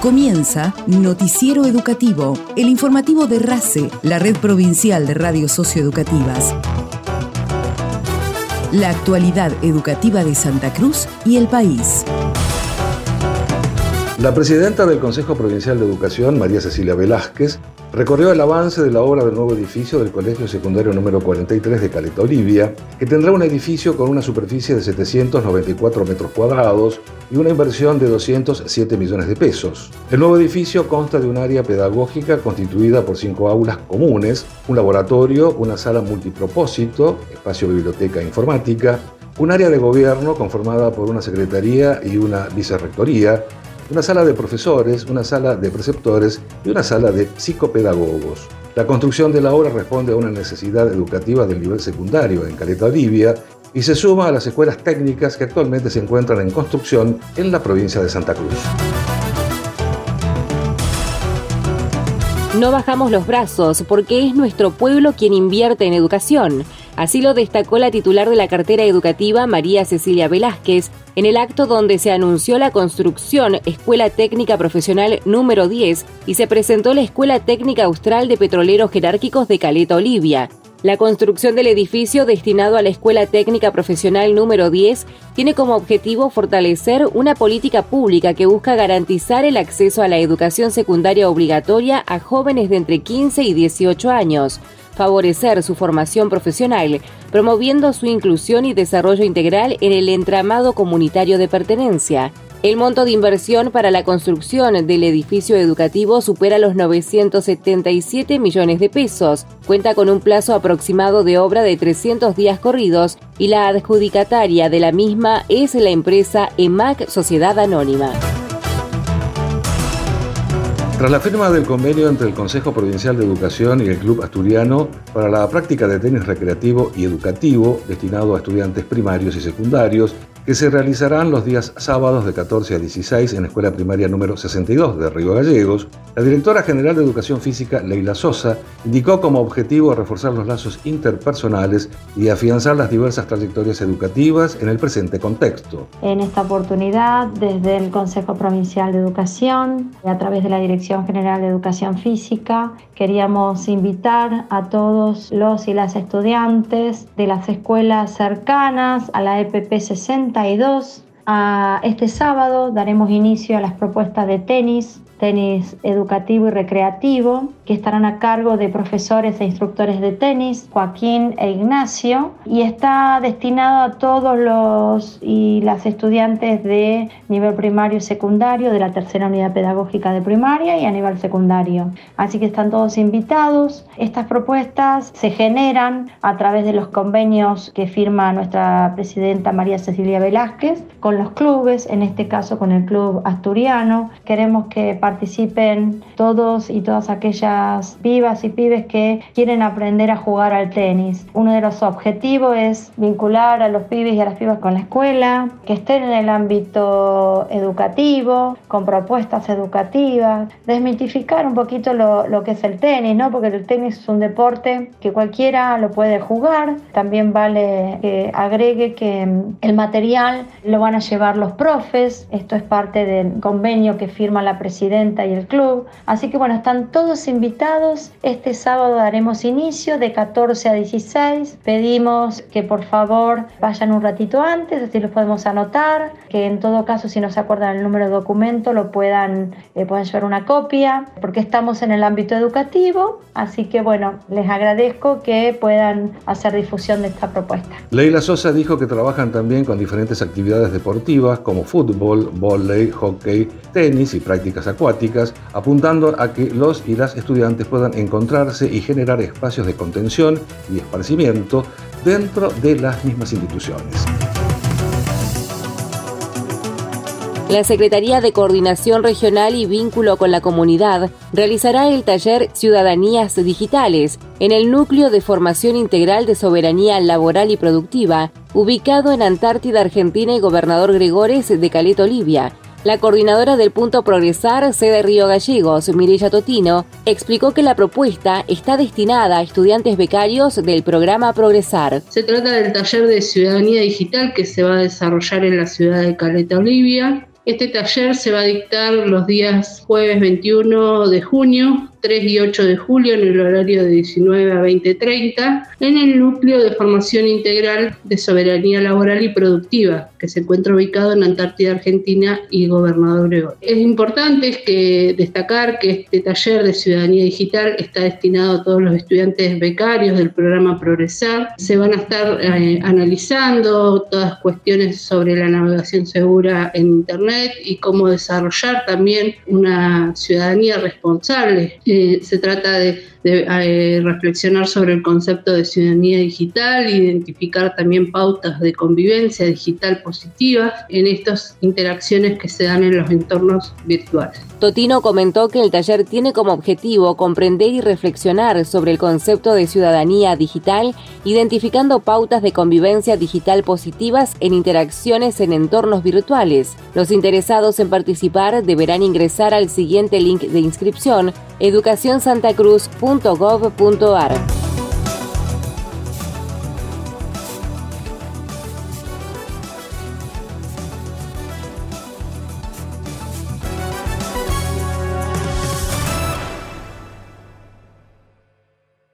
Comienza Noticiero Educativo, el informativo de RACE, la red provincial de radios socioeducativas. La actualidad educativa de Santa Cruz y el país. La presidenta del Consejo Provincial de Educación, María Cecilia Velázquez, recorrió el avance de la obra del nuevo edificio del Colegio Secundario número 43 de Caleta Olivia, que tendrá un edificio con una superficie de 794 metros cuadrados y una inversión de 207 millones de pesos. El nuevo edificio consta de un área pedagógica constituida por cinco aulas comunes, un laboratorio, una sala multipropósito, espacio biblioteca informática, un área de gobierno conformada por una secretaría y una vicerrectoría, una sala de profesores, una sala de preceptores y una sala de psicopedagogos. La construcción de la obra responde a una necesidad educativa del nivel secundario en Caleta Olivia y se suma a las escuelas técnicas que actualmente se encuentran en construcción en la provincia de Santa Cruz. No bajamos los brazos porque es nuestro pueblo quien invierte en educación. Así lo destacó la titular de la cartera educativa, María Cecilia Velázquez, en el acto donde se anunció la construcción Escuela Técnica Profesional número 10 y se presentó la Escuela Técnica Austral de Petroleros Jerárquicos de Caleta Olivia. La construcción del edificio destinado a la Escuela Técnica Profesional número 10 tiene como objetivo fortalecer una política pública que busca garantizar el acceso a la educación secundaria obligatoria a jóvenes de entre 15 y 18 años favorecer su formación profesional, promoviendo su inclusión y desarrollo integral en el entramado comunitario de pertenencia. El monto de inversión para la construcción del edificio educativo supera los 977 millones de pesos, cuenta con un plazo aproximado de obra de 300 días corridos y la adjudicataria de la misma es la empresa EMAC Sociedad Anónima. Tras la firma del convenio entre el Consejo Provincial de Educación y el Club Asturiano para la práctica de tenis recreativo y educativo destinado a estudiantes primarios y secundarios, que se realizarán los días sábados de 14 a 16 en la Escuela Primaria número 62 de Río Gallegos, la directora general de Educación Física, Leila Sosa, indicó como objetivo reforzar los lazos interpersonales y afianzar las diversas trayectorias educativas en el presente contexto. En esta oportunidad, desde el Consejo Provincial de Educación a través de la Dirección General de Educación Física, queríamos invitar a todos los y las estudiantes de las escuelas cercanas a la EPP 60 a este sábado daremos inicio a las propuestas de tenis tenis educativo y recreativo, que estarán a cargo de profesores e instructores de tenis, Joaquín e Ignacio, y está destinado a todos los y las estudiantes de nivel primario y secundario, de la tercera unidad pedagógica de primaria y a nivel secundario. Así que están todos invitados. Estas propuestas se generan a través de los convenios que firma nuestra presidenta María Cecilia Velázquez con los clubes, en este caso con el Club Asturiano. Queremos que participen todos y todas aquellas pibas y pibes que quieren aprender a jugar al tenis. Uno de los objetivos es vincular a los pibes y a las pibas con la escuela, que estén en el ámbito educativo, con propuestas educativas, desmitificar un poquito lo, lo que es el tenis, ¿no? porque el tenis es un deporte que cualquiera lo puede jugar. También vale que agregue que el material lo van a llevar los profes. Esto es parte del convenio que firma la presidencia y el club. Así que bueno, están todos invitados. Este sábado daremos inicio de 14 a 16. Pedimos que por favor vayan un ratito antes, así los podemos anotar. Que en todo caso, si no se acuerdan el número de documento, lo puedan, eh, puedan llevar una copia, porque estamos en el ámbito educativo. Así que bueno, les agradezco que puedan hacer difusión de esta propuesta. Leila Sosa dijo que trabajan también con diferentes actividades deportivas como fútbol, voleibol, hockey, tenis y prácticas acuáticas apuntando a que los y las estudiantes puedan encontrarse y generar espacios de contención y esparcimiento dentro de las mismas instituciones. La Secretaría de Coordinación Regional y Vínculo con la Comunidad realizará el taller Ciudadanías Digitales en el Núcleo de Formación Integral de Soberanía Laboral y Productiva, ubicado en Antártida, Argentina y Gobernador Gregores de Caleta, Olivia, la coordinadora del Punto Progresar, sede Río Gallegos, Mirella Totino, explicó que la propuesta está destinada a estudiantes becarios del programa Progresar. Se trata del taller de ciudadanía digital que se va a desarrollar en la ciudad de Caleta, Olivia. Este taller se va a dictar los días jueves 21 de junio 3 y 8 de julio en el horario de 19 a 20.30 en el núcleo de formación integral de soberanía laboral y productiva que se encuentra ubicado en Antártida Argentina y Gobernador Gregorio. Es importante que destacar que este taller de ciudadanía digital está destinado a todos los estudiantes becarios del programa Progresar. Se van a estar eh, analizando todas cuestiones sobre la navegación segura en Internet y cómo desarrollar también una ciudadanía responsable se trata de, eh, reflexionar sobre el concepto de ciudadanía digital, identificar también pautas de convivencia digital positiva en estas interacciones que se dan en los entornos virtuales. Totino comentó que el taller tiene como objetivo comprender y reflexionar sobre el concepto de ciudadanía digital, identificando pautas de convivencia digital positivas en interacciones en entornos virtuales. Los interesados en participar deberán ingresar al siguiente link de inscripción educacionsantacruz.gov.ar.